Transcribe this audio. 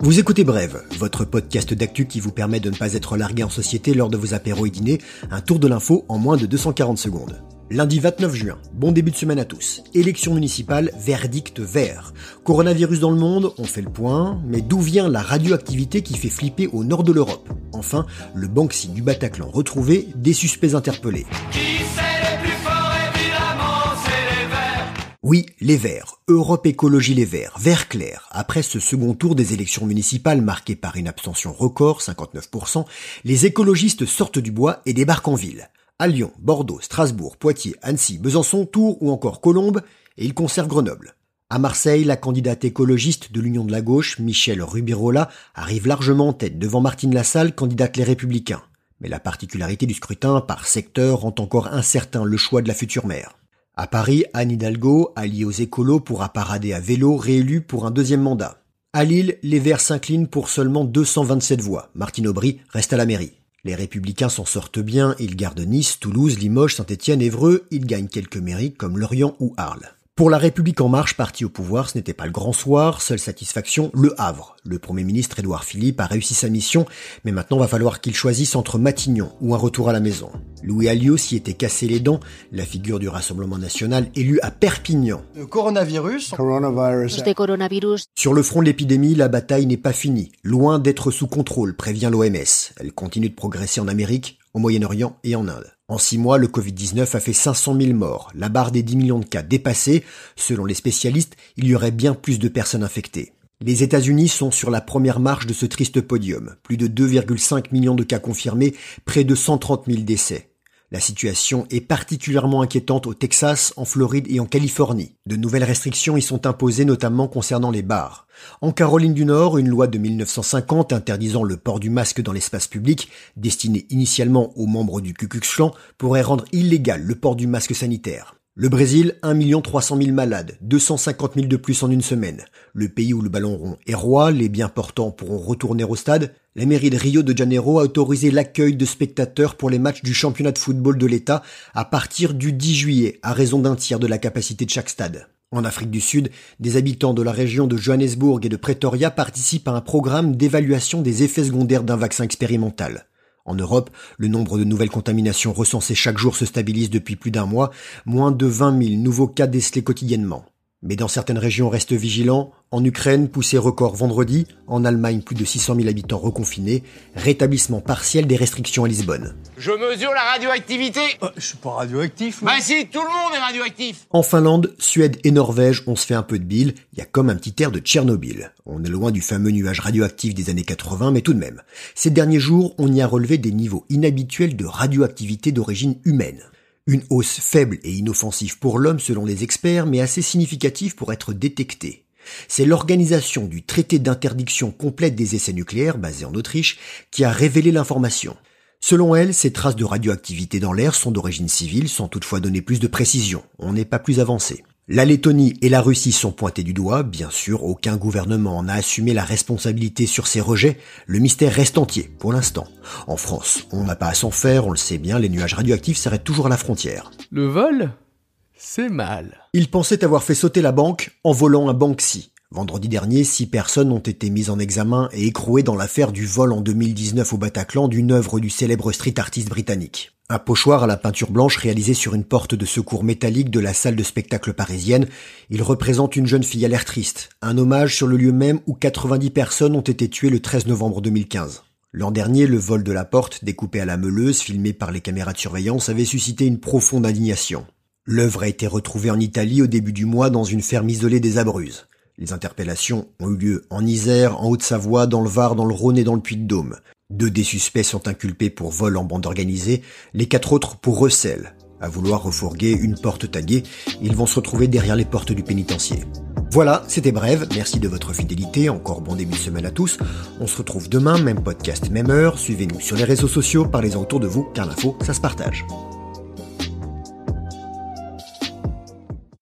Vous écoutez Brève, votre podcast d'actu qui vous permet de ne pas être largué en société lors de vos apéros et dîners, un tour de l'info en moins de 240 secondes. Lundi 29 juin, bon début de semaine à tous. Élection municipale, verdict vert. Coronavirus dans le monde, on fait le point, mais d'où vient la radioactivité qui fait flipper au nord de l'Europe? Enfin, le Banksy du Bataclan retrouvé, des suspects interpellés. Oui, les Verts. Europe Écologie Les Verts. Vert clair. Après ce second tour des élections municipales marqué par une abstention record, 59%, les écologistes sortent du bois et débarquent en ville. À Lyon, Bordeaux, Strasbourg, Poitiers, Annecy, Besançon, Tours ou encore Colombes, et ils conservent Grenoble. À Marseille, la candidate écologiste de l'Union de la gauche, Michel Rubirola, arrive largement en tête devant Martine Lassalle, candidate Les Républicains. Mais la particularité du scrutin par secteur rend encore incertain le choix de la future maire. À Paris, Anne Hidalgo, alliée aux écolos, pourra parader à vélo, réélue pour un deuxième mandat. À Lille, les Verts s'inclinent pour seulement 227 voix. Martine Aubry reste à la mairie. Les Républicains s'en sortent bien, ils gardent Nice, Toulouse, Limoges, Saint-Étienne, Évreux, ils gagnent quelques mairies comme Lorient ou Arles. Pour la République en marche, parti au pouvoir, ce n'était pas le grand soir, seule satisfaction, le Havre. Le Premier ministre Édouard Philippe a réussi sa mission, mais maintenant va falloir qu'il choisisse entre Matignon ou un retour à la maison. Louis Alliot s'y était cassé les dents, la figure du Rassemblement national élu à Perpignan. Le coronavirus. coronavirus. Sur le front de l'épidémie, la bataille n'est pas finie, loin d'être sous contrôle, prévient l'OMS. Elle continue de progresser en Amérique, au Moyen-Orient et en Inde. En six mois, le Covid-19 a fait 500 000 morts, la barre des 10 millions de cas dépassée. Selon les spécialistes, il y aurait bien plus de personnes infectées. Les États-Unis sont sur la première marche de ce triste podium. Plus de 2,5 millions de cas confirmés, près de 130 000 décès. La situation est particulièrement inquiétante au Texas, en Floride et en Californie. De nouvelles restrictions y sont imposées notamment concernant les bars. En Caroline du Nord, une loi de 1950 interdisant le port du masque dans l'espace public, destinée initialement aux membres du Ku Klux Klan, pourrait rendre illégal le port du masque sanitaire. Le Brésil, 1 300 000 malades, 250 000 de plus en une semaine. Le pays où le ballon rond est roi, les biens portants pourront retourner au stade. La mairie de Rio de Janeiro a autorisé l'accueil de spectateurs pour les matchs du championnat de football de l'État à partir du 10 juillet, à raison d'un tiers de la capacité de chaque stade. En Afrique du Sud, des habitants de la région de Johannesburg et de Pretoria participent à un programme d'évaluation des effets secondaires d'un vaccin expérimental. En Europe, le nombre de nouvelles contaminations recensées chaque jour se stabilise depuis plus d'un mois, moins de 20 000 nouveaux cas décelés quotidiennement. Mais dans certaines régions, reste vigilant. En Ukraine, poussé record vendredi. En Allemagne, plus de 600 000 habitants reconfinés. Rétablissement partiel des restrictions à Lisbonne. Je mesure la radioactivité. Euh, je suis pas radioactif. Bah si, tout le monde est radioactif. En Finlande, Suède et Norvège, on se fait un peu de bile. Il y a comme un petit air de Tchernobyl. On est loin du fameux nuage radioactif des années 80, mais tout de même. Ces derniers jours, on y a relevé des niveaux inhabituels de radioactivité d'origine humaine. Une hausse faible et inoffensive pour l'homme selon les experts, mais assez significative pour être détectée. C'est l'organisation du traité d'interdiction complète des essais nucléaires, basé en Autriche, qui a révélé l'information. Selon elle, ces traces de radioactivité dans l'air sont d'origine civile, sans toutefois donner plus de précision. On n'est pas plus avancé. La Lettonie et la Russie sont pointés du doigt, bien sûr, aucun gouvernement n'a assumé la responsabilité sur ces rejets, le mystère reste entier, pour l'instant. En France, on n'a pas à s'en faire, on le sait bien, les nuages radioactifs s'arrêtent toujours à la frontière. Le vol C'est mal. Il pensait avoir fait sauter la banque en volant un Banksy. Vendredi dernier, six personnes ont été mises en examen et écrouées dans l'affaire du vol en 2019 au Bataclan d'une œuvre du célèbre street artiste britannique. Un pochoir à la peinture blanche réalisé sur une porte de secours métallique de la salle de spectacle parisienne. Il représente une jeune fille à l'air triste. Un hommage sur le lieu même où 90 personnes ont été tuées le 13 novembre 2015. L'an dernier, le vol de la porte, découpé à la meuleuse, filmé par les caméras de surveillance, avait suscité une profonde indignation. L'œuvre a été retrouvée en Italie au début du mois dans une ferme isolée des Abruzes. Les interpellations ont eu lieu en Isère, en Haute-Savoie, dans le Var, dans le Rhône et dans le Puy-de-Dôme. Deux des suspects sont inculpés pour vol en bande organisée, les quatre autres pour recel. À vouloir refourguer une porte taguée, ils vont se retrouver derrière les portes du pénitencier. Voilà, c'était bref, merci de votre fidélité, encore bon début de semaine à tous. On se retrouve demain, même podcast, même heure, suivez-nous sur les réseaux sociaux, parlez-en autour de vous, car l'info, ça se partage.